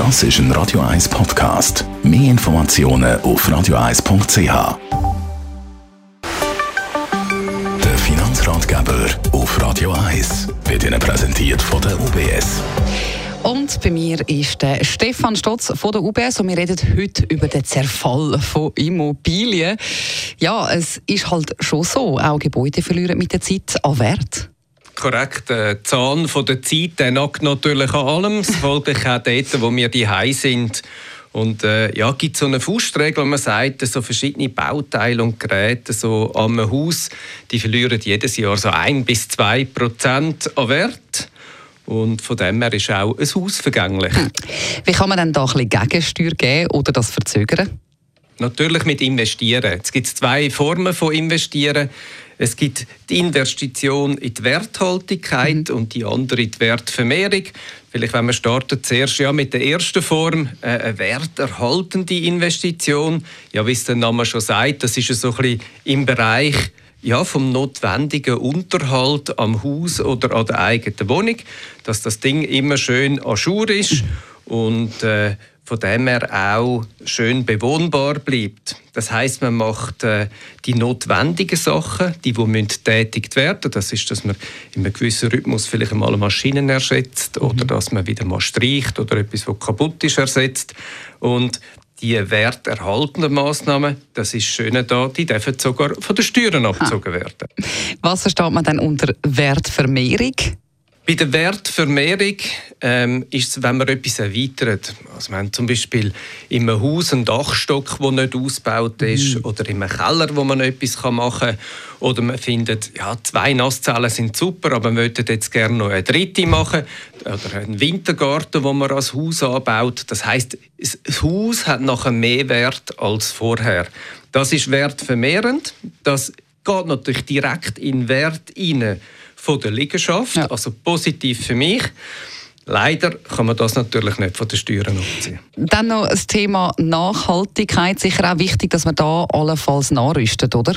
Das ist ein Radio 1 Podcast. Mehr Informationen auf radio1.ch. Der Finanzratgeber auf Radio 1 wird Ihnen präsentiert von der UBS. Und bei mir ist der Stefan Stotz von der UBS und wir reden heute über den Zerfall von Immobilien. Ja, es ist halt schon so, auch Gebäude verlieren mit der Zeit an Wert. Korrekt, der Zahn von der Zeit der nagt natürlich an allem, folglich auch dort, wo wir die sind. Und äh, ja, gibt so eine Faustregel, man sagt, so verschiedene Bauteile und Geräte so am Haus, die verlieren jedes Jahr so ein bis zwei Prozent an Wert. Und von dem her ist auch ein Haus vergänglich. Hm. Wie kann man denn da ein bisschen Gegensteuer geben oder das verzögern? Natürlich mit Investieren. Es gibt zwei Formen von Investieren. Es gibt die Investition in die Werthaltigkeit mhm. und die andere in die Wertvermehrung. Vielleicht, wenn wir starten, zuerst ja mit der ersten Form, äh, eine werterhaltende Investition. Ja, wie es der Name schon sagt, das ist so ein bisschen im Bereich ja, vom notwendigen Unterhalt am Haus oder an der eigenen Wohnung, dass das Ding immer schön an Schur ist und äh, von dem her auch schön bewohnbar bleibt. Das heißt, man macht äh, die notwendigen Sachen, die wo tätigt werden. Das ist, dass man in einem gewissen Rhythmus vielleicht einmal Maschinen ersetzt mhm. oder dass man wieder mal streicht oder etwas, was kaputt ist, ersetzt. Und die werterhaltenden Massnahmen, das ist schön da, die dürfen sogar von den Steuern abgezogen werden. Was versteht man dann unter Wertvermehrung? Bei der Wertvermehrung ähm, ist es, wenn man etwas erweitert. Also wir haben zum Beispiel in einem Haus einen Dachstock, der nicht ausgebaut ist, mhm. oder in einem Keller, wo man etwas machen kann. Oder man findet, ja, zwei Nasszellen sind super, aber man möchte jetzt gerne noch eine dritte machen. Oder einen Wintergarten, wo man als Haus anbaut. Das heißt, das Haus hat nachher mehr Wert als vorher. Das ist wertvermehrend. Das geht natürlich direkt in Wert hinein von der Liegenschaft, ja. also positiv für mich. Leider kann man das natürlich nicht von den Steuern abziehen. Dann noch das Thema Nachhaltigkeit. Sicher auch wichtig, dass man da allenfalls nachrüstet, oder?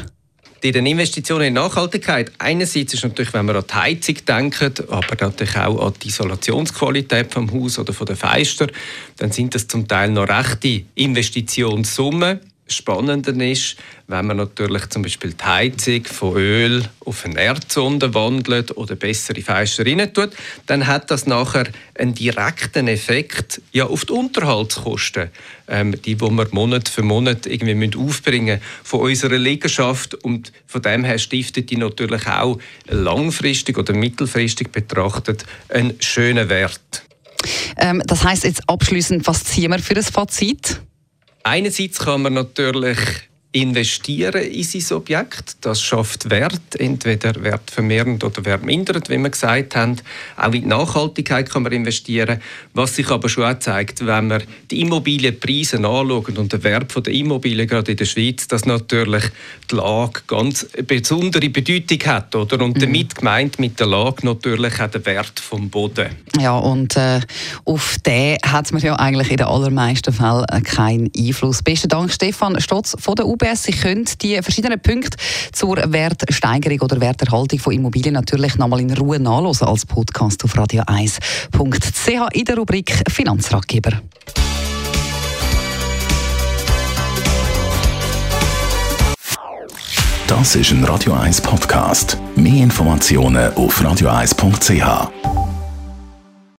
Die Investitionen in Nachhaltigkeit. Einerseits ist natürlich, wenn man an die Heizung denkt, aber natürlich auch an die Isolationsqualität vom Haus oder von den Fenstern, dann sind das zum Teil noch rechte Investitionssummen. Spannender ist, wenn man natürlich zum Beispiel die Heizung von Öl auf eine Erdsonde wandelt oder bessere Fenster rein tut, dann hat das nachher einen direkten Effekt ja, auf die Unterhaltskosten, ähm, die wo wir Monat für Monat irgendwie müssen aufbringen von unserer Liegenschaft und von dem her stiftet die natürlich auch langfristig oder mittelfristig betrachtet einen schönen Wert. Ähm, das heißt jetzt abschließend, was ziehen wir für ein Fazit? Einerseits kann man natürlich investieren in sein Objekt. Das schafft Wert, entweder wertvermehrend oder wertmindernd, wie wir gesagt haben. Auch in die Nachhaltigkeit kann man investieren. Was sich aber schon auch zeigt, wenn man die Immobilienpreise anschaut und den Wert der Immobilien gerade in der Schweiz, dass natürlich die Lage ganz besondere Bedeutung hat. Oder? Und mhm. damit gemeint mit der Lage natürlich auch der Wert vom Boden. Ja, und äh, auf den hat man ja eigentlich in den allermeisten Fällen keinen Einfluss. Besten Dank, Stefan Stotz von der UB UBS. Sie können die verschiedenen Punkte zur Wertsteigerung oder Werterhaltung von Immobilien natürlich nochmal in Ruhe nachlesen als Podcast auf radio1.ch in der Rubrik Finanzratgeber. Das ist ein Radio 1 Podcast. Mehr Informationen auf radio1.ch.